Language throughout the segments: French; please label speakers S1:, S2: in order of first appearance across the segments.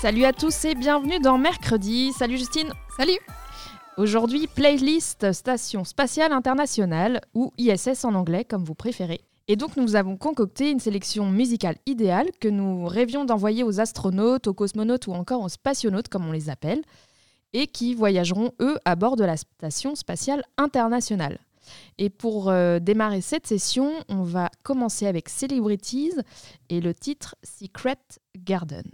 S1: Salut à tous et bienvenue dans Mercredi. Salut Justine. Salut. Aujourd'hui, playlist Station Spatiale Internationale ou ISS en anglais comme vous préférez. Et donc nous avons concocté une sélection musicale idéale que nous rêvions d'envoyer aux astronautes, aux cosmonautes ou encore aux spationautes comme on les appelle, et qui voyageront eux à bord de la Station Spatiale Internationale. Et pour euh, démarrer cette session, on va commencer avec Celebrities et le titre Secret Garden.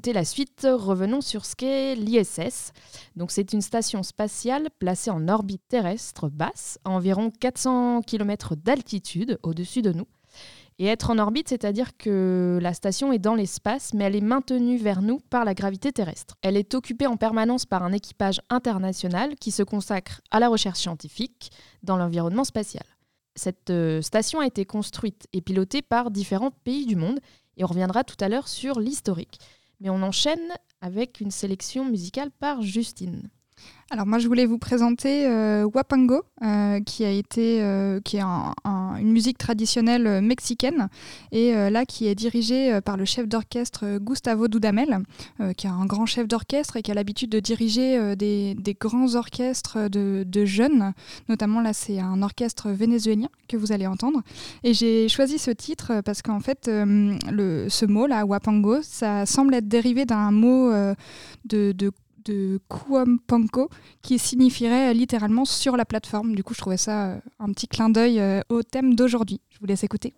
S1: Avant d'écouter la suite, revenons sur ce qu'est l'ISS. Donc c'est une station spatiale placée en orbite terrestre basse, à environ 400 km d'altitude au-dessus de nous. Et être en orbite, c'est-à-dire que la station est dans l'espace, mais elle est maintenue vers nous par la gravité terrestre. Elle est occupée en permanence par un équipage international qui se consacre à la recherche scientifique dans l'environnement spatial. Cette euh, station a été construite et pilotée par différents pays du monde, et on reviendra tout à l'heure sur l'historique. Mais on enchaîne avec une sélection musicale par Justine.
S2: Alors moi je voulais vous présenter euh, Wapango, euh, qui a été euh, qui est un- un- une musique traditionnelle mexicaine et là qui est dirigée par le chef d'orchestre Gustavo Dudamel, qui est un grand chef d'orchestre et qui a l'habitude de diriger des, grands orchestres de, jeunes. Notamment là c'est un orchestre vénézuélien que vous allez entendre. Et j'ai choisi ce titre parce qu'en fait ce mot là Wapango, ça semble être dérivé d'un mot de, de de Kuampanko qui signifierait euh, littéralement sur la plateforme. Du coup, je trouvais ça euh, un petit clin d'œil euh, au thème d'aujourd'hui. Je vous laisse écouter.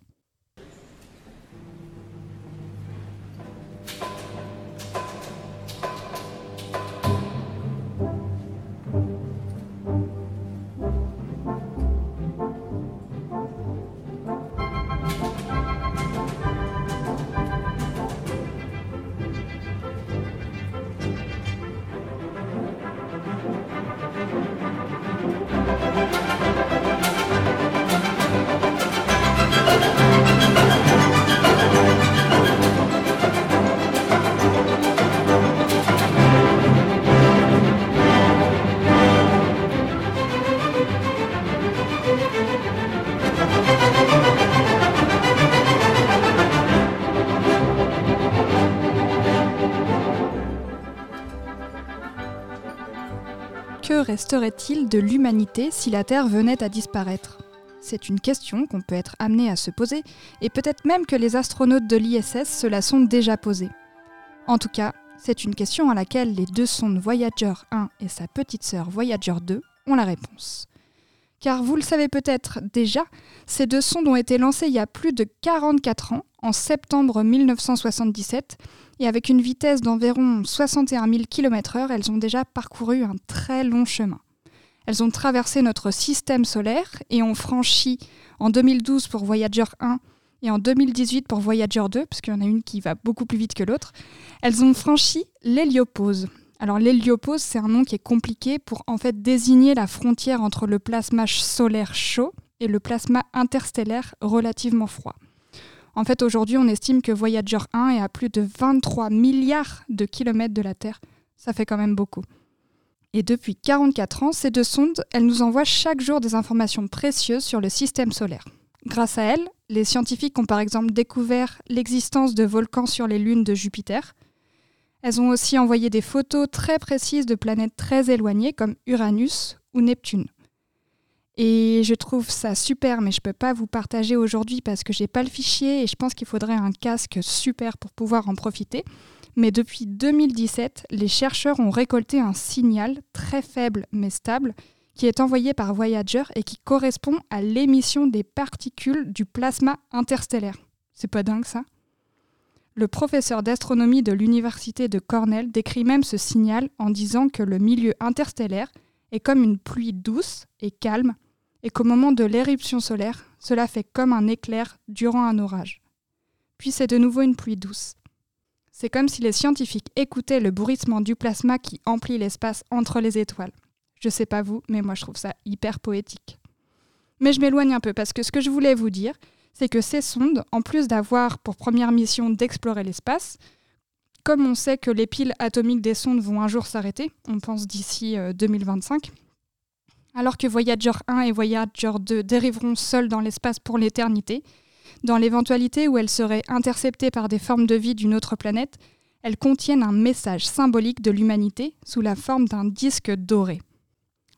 S2: Resterait-il de l'humanité si la Terre venait à disparaître? C'est une question qu'on peut être amené à se poser, et peut-être même que les astronautes de l'ISS se la sont déjà posée. En tout cas, c'est une question à laquelle les deux sondes Voyager 1 et sa petite sœur Voyager 2 ont la réponse. Car vous le savez peut-être déjà, ces deux sondes ont été lancées il y a plus de 44 ans, en septembre 1977, et avec une vitesse d'environ 61 000 km/h, elles ont déjà parcouru un très long chemin. Elles ont traversé notre système solaire et ont franchi en 2012 pour Voyager 1 et en 2018 pour Voyager 2, parce qu'il y en a une qui va beaucoup plus vite que l'autre, elles ont franchi l'héliopause. Alors l'héliopause, c'est un nom qui est compliqué pour en fait désigner la frontière entre le plasma solaire chaud et le plasma interstellaire relativement froid. En fait, aujourd'hui, on estime que Voyager 1 est à plus de 23 milliards de kilomètres de la Terre. Ça fait quand même beaucoup. Et depuis 44 ans, ces deux sondes, elles nous envoient chaque jour des informations précieuses sur le système solaire. Grâce à elles, les scientifiques ont par exemple découvert l'existence de volcans sur les lunes de Jupiter. Elles ont aussi envoyé des photos très précises de planètes très éloignées comme Uranus ou Neptune. Et je trouve ça super, mais je peux pas vous partager aujourd'hui parce que j'ai pas le fichier et je pense qu'il faudrait un casque super pour pouvoir en profiter. Mais depuis 2017, les chercheurs ont récolté un signal très faible mais stable qui est envoyé par Voyager et qui correspond à l'émission des particules du plasma interstellaire. C'est pas dingue ça? Le professeur d'astronomie de l'université de Cornell décrit même ce signal en disant que le milieu interstellaire est comme une pluie douce et calme et qu'au moment de l'éruption solaire, cela fait comme un éclair durant un orage. Puis c'est de nouveau une pluie douce. C'est comme si les scientifiques écoutaient le bruissement du plasma qui emplit l'espace entre les étoiles. Je sais pas vous, mais moi je trouve ça hyper poétique. Mais je m'éloigne un peu parce que ce que je voulais vous dire, c'est que ces sondes, en plus d'avoir pour première mission d'explorer l'espace, comme on sait que les piles atomiques des sondes vont un jour s'arrêter, on pense d'ici euh, 2025, alors que Voyager 1 et Voyager 2 dériveront seuls dans l'espace pour l'éternité, dans l'éventualité où elles seraient interceptées par des formes de vie d'une autre planète, elles contiennent un message symbolique de l'humanité sous la forme d'un disque doré.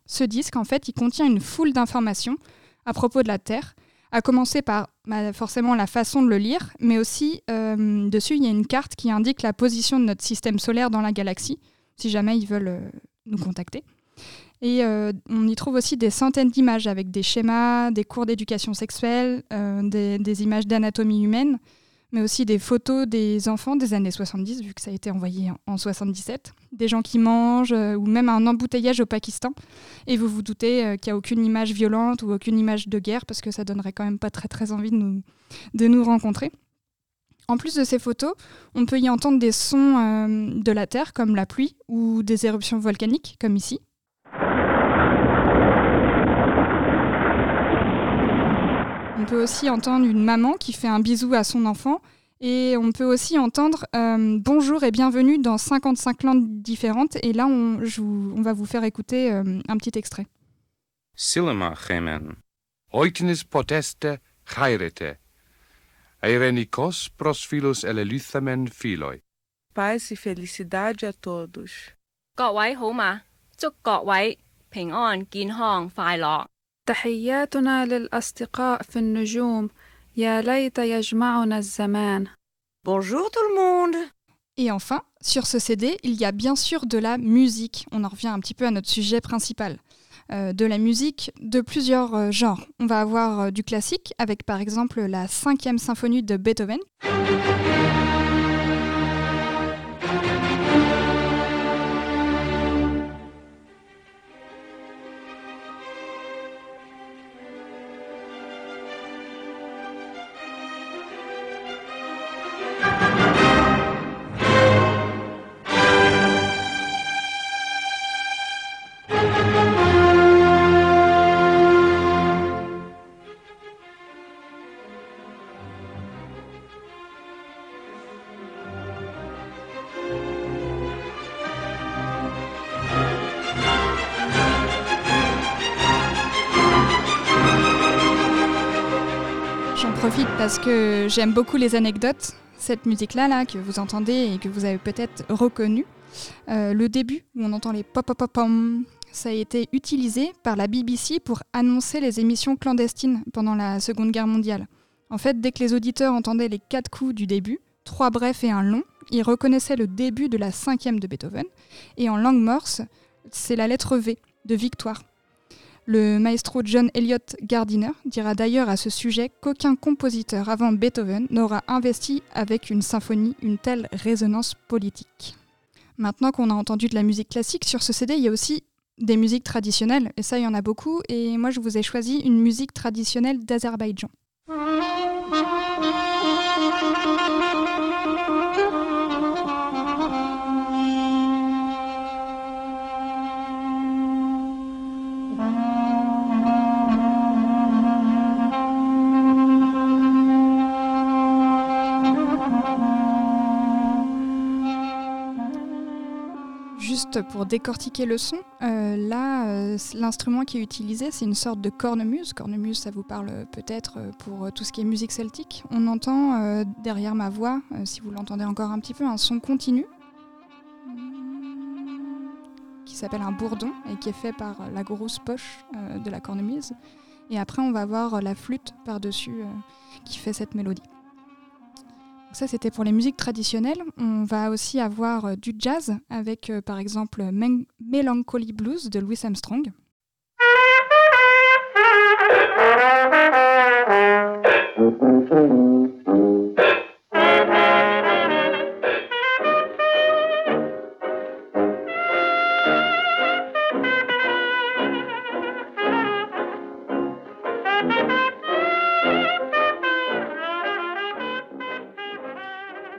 S2: Ce disque, en fait, il contient une foule d'informations à propos de la Terre, à commencer par bah, forcément la façon de le lire, mais aussi euh, dessus, il y a une carte qui indique la position de notre système solaire dans la galaxie, si jamais ils veulent euh, nous contacter. Et euh, on y trouve aussi des centaines d'images avec des schémas, des cours d'éducation sexuelle, euh, des, images d'anatomie humaine, mais aussi des photos des enfants des années 70, vu que ça a été envoyé en, en 77, des gens qui mangent, euh, ou même un embouteillage au Pakistan. Et vous vous doutez qu'il n'y a aucune image violente ou aucune image de guerre, parce que ça donnerait quand même pas très très envie de nous, de nous rencontrer. En plus de ces photos, on peut y entendre des sons de la Terre, comme la pluie, ou des éruptions volcaniques, comme ici. On peut aussi entendre une maman qui fait un bisou à son enfant Et on peut aussi entendre euh, Bonjour et bienvenue dans 55 langues différentes. Et là, on, je vous- on va vous faire écouter euh, un petit extrait.
S3: Silma gemen. Oiknis poteste chairete. Eirenikos pros philos eleluthamen philoi.
S4: Paz e felicidade a todos.
S5: 各位好嘛，祝各位平安健康快乐。
S6: تحياتنا للأصدقاء في النجوم يا ليت يجمعنا الزمان
S4: Bonjour tout le monde.
S2: Et enfin, sur ce CD, il y a bien sûr de la musique. On en revient un petit peu à notre sujet principal. Euh, de la musique de plusieurs euh, genres. On va avoir euh, du classique avec par exemple la cinquième symphonie de Beethoven. Parce que j'aime beaucoup les anecdotes. Cette musique-là, là, que vous entendez et que vous avez peut-être reconnue, euh, le début où on entend les pop pop pop pom, ça a été utilisé par la BBC pour annoncer les émissions clandestines pendant la Seconde Guerre mondiale. En fait, dès que les auditeurs entendaient les quatre coups du début, trois brefs et un long, ils reconnaissaient le début de la cinquième de Beethoven. Et en langue morse, c'est la lettre V de victoire. Le maestro John Elliott Gardiner dira d'ailleurs à ce sujet qu'aucun compositeur avant Beethoven n'aura investi avec une symphonie une telle résonance politique. Maintenant qu'on a entendu de la musique classique, sur ce CD, il y a aussi des musiques traditionnelles, et ça, il y en a beaucoup, et moi, je vous ai choisi une musique traditionnelle d'Azerbaïdjan. Juste pour décortiquer le son, euh, là, euh, l'instrument qui est utilisé, c'est une sorte de cornemuse. Cornemuse, ça vous parle euh, peut-être pour tout ce qui est musique celtique. On entend derrière ma voix, si vous l'entendez encore un petit peu, un son continu qui s'appelle un bourdon et qui est fait par la grosse poche de la cornemuse. Et après, on va avoir la flûte par-dessus qui fait cette mélodie. Ça, c'était pour les musiques traditionnelles. On va aussi avoir euh, du jazz avec, euh, par exemple, Melancholy Blues de Louis Armstrong.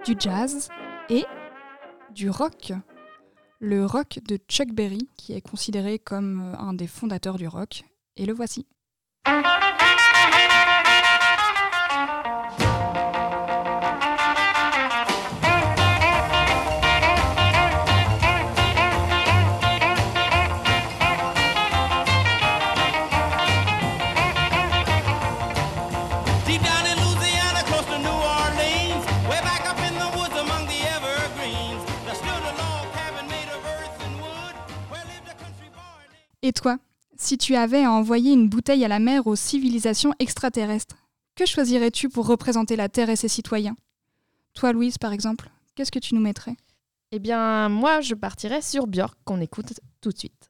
S2: du jazz et du rock. Le rock de Chuck Berry, qui est considéré comme euh, un des fondateurs du rock. Et le voici. Et toi, si tu avais à envoyer une bouteille à la mer aux civilisations extraterrestres, que choisirais-tu pour représenter la Terre et ses citoyens? Toi, Louise, par exemple, qu'est-ce que tu nous mettrais?
S7: Eh bien, moi, je partirais sur Björk, qu'on écoute tout de suite.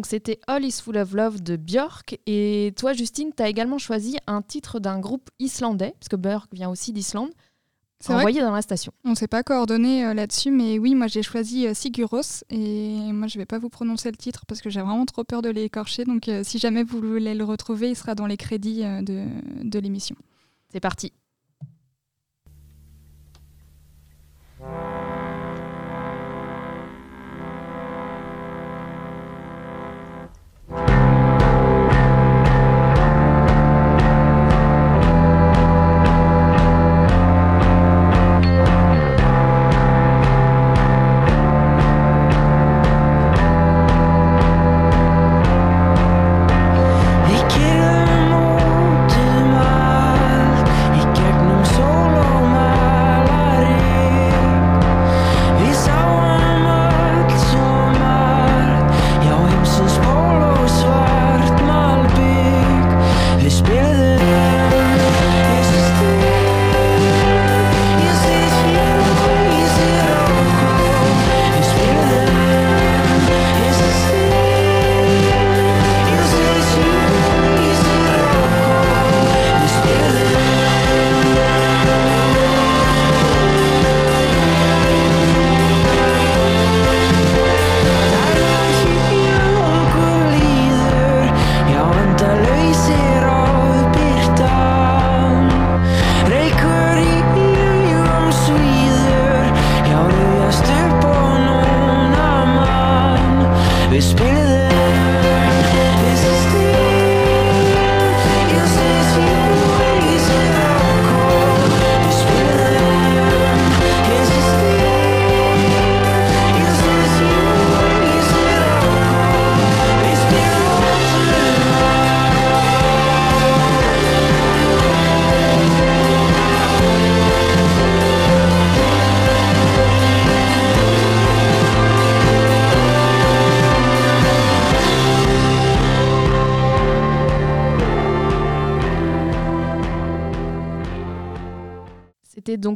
S7: Donc c'était All is Full of Love de Björk. Et toi, Justine, tu as également choisi un titre d'un groupe islandais, parce que Björk vient aussi d'Islande, envoyé dans la station.
S2: On ne s'est pas coordonné euh, là-dessus, mais oui, moi j'ai choisi euh, Siguros et moi je vais pas vous prononcer le titre parce que j'ai vraiment trop peur de l'écorcher. Donc euh, si jamais vous voulez le retrouver, il sera dans les crédits euh, de, de l'émission.
S7: C'est parti.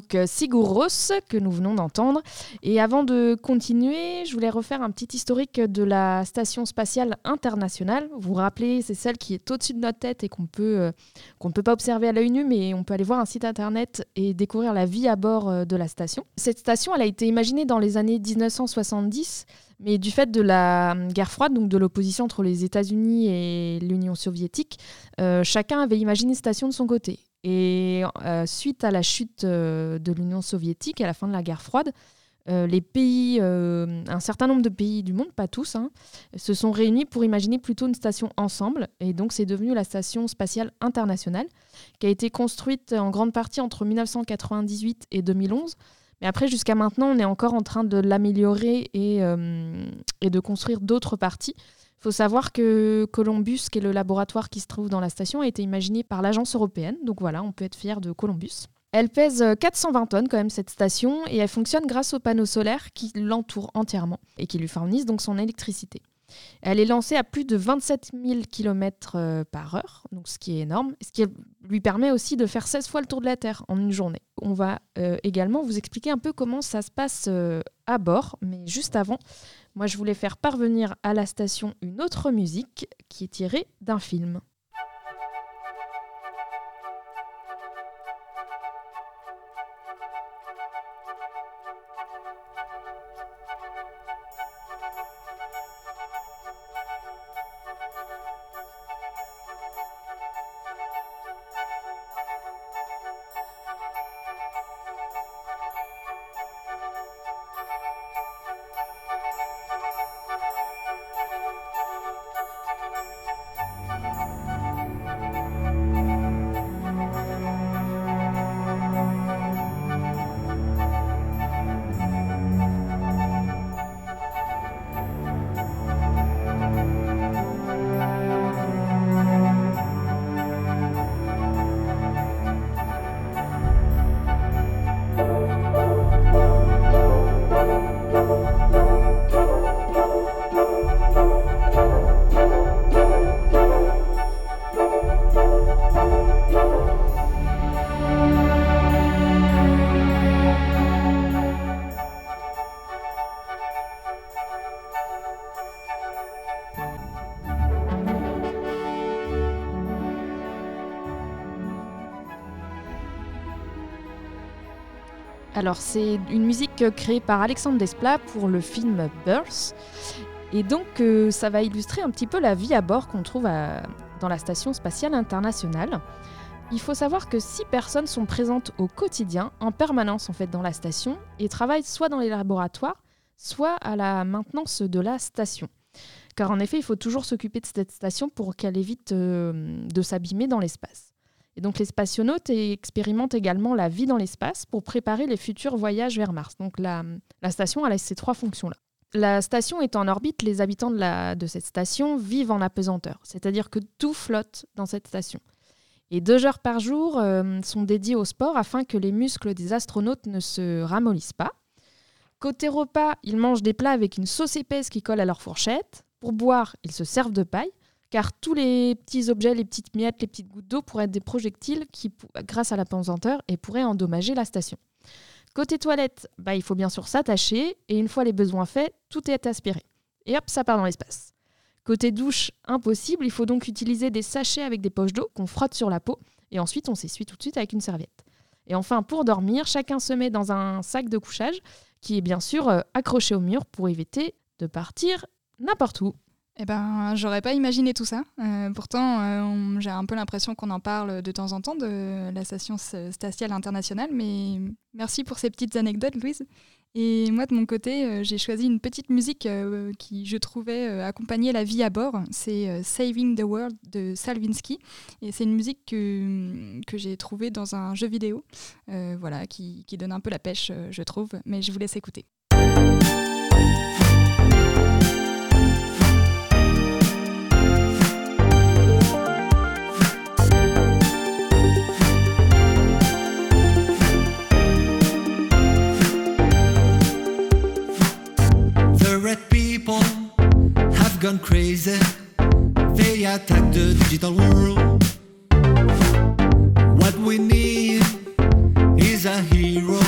S7: Donc euh, Sigur Rós que nous venons d'entendre. Et avant de continuer, je voulais refaire un petit historique de la Station spatiale internationale. Vous vous rappelez, c'est celle qui est au-dessus de notre tête et qu'on euh, ne peut pas observer à l'œil nu, mais on peut aller voir un site internet et découvrir la vie à bord euh, de la station. Cette station, elle a été imaginée dans les années 1970. Mais du fait de la guerre froide, donc de l'opposition entre les États-Unis et l'Union soviétique, chacun avait imaginé une station de son côté. Et euh, suite à la chute euh, de l'Union soviétique, à la fin de la guerre froide, euh, les pays, un certain nombre de pays du monde, pas tous, hein, se sont réunis pour imaginer plutôt une station ensemble. Et donc c'est devenu la Station spatiale internationale, qui a été construite en grande partie entre 1998 et 2011. Mais après, jusqu'à maintenant, on est encore en train de l'améliorer et de construire d'autres parties. Faut savoir que Columbus, qui est le laboratoire qui se trouve dans la station, a été imaginé par l'agence européenne. Donc voilà, on peut être fier de Columbus. Elle pèse euh, 420 tonnes quand même cette station et elle fonctionne grâce aux panneaux solaires qui l'entourent entièrement et qui lui fournissent donc son électricité. Elle est lancée à plus de 27 000 km par heure, donc ce qui est énorme, ce qui lui permet aussi de faire 16 fois le tour de la Terre en une journée. On va euh, également vous expliquer un peu comment ça se passe euh, à bord, mais juste avant, moi je voulais faire parvenir à la station une autre musique qui est tirée d'un film. Alors, c'est une musique créée par Alexandre Desplat pour le film Birth. Et donc, euh, ça va illustrer un petit peu la vie à bord qu'on trouve dans la Station spatiale internationale. Il faut savoir que six personnes sont présentes au quotidien, en permanence en fait, dans la station, et travaillent soit dans les laboratoires, soit à la maintenance de la station. Car en effet, il faut toujours s'occuper de cette station pour qu'elle évite euh, de s'abîmer dans l'espace. Et donc les spationautes expérimentent également la vie dans l'espace pour préparer les futurs voyages vers Mars. Donc la, station a ces trois fonctions-là. La station est en orbite, les habitants de cette station vivent en apesanteur, c'est-à-dire que tout flotte dans cette station. Et deux heures par jour euh, sont dédiées au sport afin que les muscles des astronautes ne se ramollissent pas. Côté repas, ils mangent des plats avec une sauce épaisse qui colle à leur fourchette. Pour boire, ils se servent de paille, car tous les petits objets, les petites miettes, les petites gouttes d'eau pourraient être des projectiles qui, grâce à la pesanteur, et pourraient endommager la station. Côté toilette, bah, il faut bien sûr s'attacher, et une fois les besoins faits, tout est aspiré. Et hop, ça part dans l'espace. Côté douche, impossible, il faut donc utiliser des sachets avec des poches d'eau qu'on frotte sur la peau, et ensuite on s'essuie tout de suite avec une serviette. Et enfin, pour dormir, chacun se met dans un sac de couchage qui est bien sûr euh, accroché au mur pour éviter de partir n'importe où.
S2: Eh ben, j'aurais pas imaginé tout ça. Euh, pourtant, euh, j'ai un peu l'impression qu'on en parle de temps en temps de la station spatiale internationale, mais merci pour ces petites anecdotes, Louise. Et moi, de mon côté, euh, j'ai choisi une petite musique qui, je trouvais, accompagnait la vie à bord. C'est Saving the World de Salvinsky. Et c'est une musique que, que j'ai trouvée dans un jeu vidéo, voilà, qui, qui donne un peu la pêche, je trouve. Mais je vous laisse écouter.
S8: Gone crazy. They attack the digital world. What we need is a hero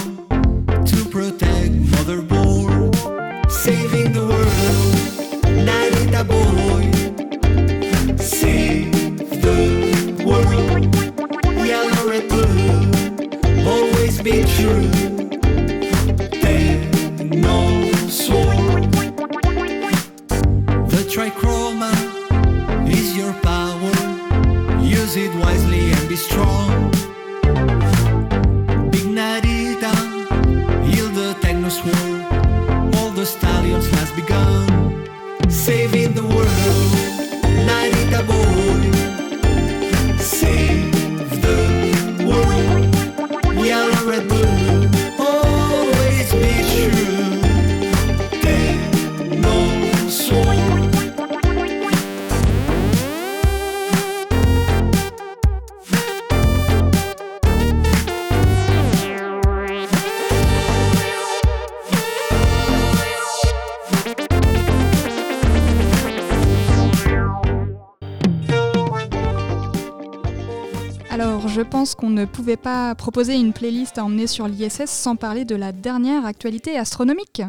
S2: Alors, je pense qu'on ne pouvait pas proposer une playlist à emmener sur l'ISS sans parler de la dernière actualité astronomique.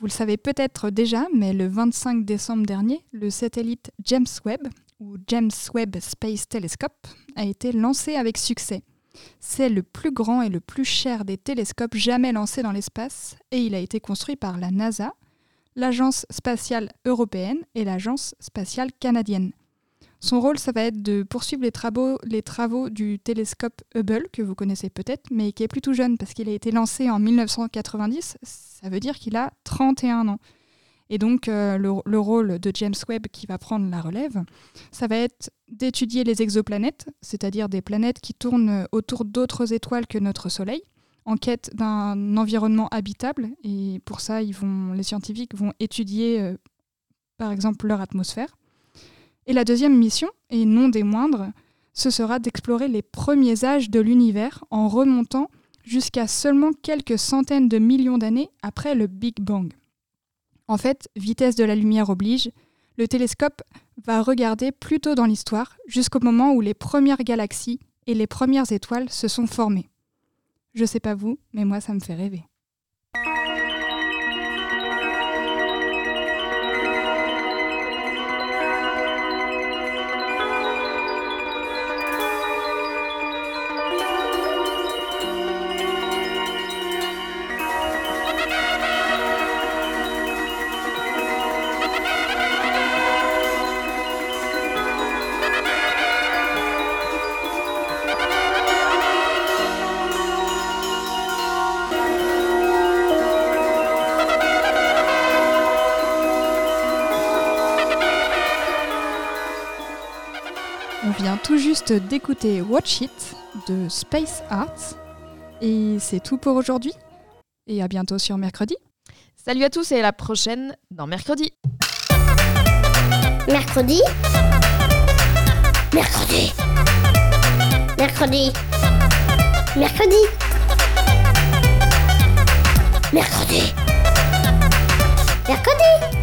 S2: Vous le savez peut-être déjà, mais le 25 décembre dernier, le satellite James Webb, ou James Webb Space Telescope, a été lancé avec succès. C'est le plus grand et le plus cher des télescopes jamais lancés dans l'espace, et il a été construit par la NASA, l'Agence spatiale européenne et l'Agence spatiale canadienne. Son rôle, ça va être de poursuivre les travaux, du télescope Hubble, que vous connaissez peut-être, mais qui est plutôt jeune parce qu'il a été lancé en 1990. Ça veut dire qu'il a 31 ans. Et donc, euh, le, le rôle de James Webb qui va prendre la relève, ça va être d'étudier les exoplanètes, c'est-à-dire des planètes qui tournent autour d'autres étoiles que notre Soleil, en quête d'un environnement habitable. Et pour ça, ils vont, les scientifiques vont étudier, euh, par exemple, leur atmosphère. Et la deuxième mission, et non des moindres, ce sera d'explorer les premiers âges de l'univers en remontant jusqu'à seulement quelques centaines de millions d'années après le Big Bang. En fait, vitesse de la lumière oblige, le télescope va regarder plus tôt dans l'histoire, jusqu'au moment où les premières galaxies et les premières étoiles se sont formées. Je sais pas vous, mais moi ça me fait rêver. Tout juste d'écouter Watch It de Space Arts. Et c'est tout pour aujourd'hui. Et à bientôt sur mercredi.
S7: Salut à tous et à la prochaine dans Mercredi.
S9: Mercredi. Mercredi. Mercredi. Mercredi. Mercredi. Mercredi.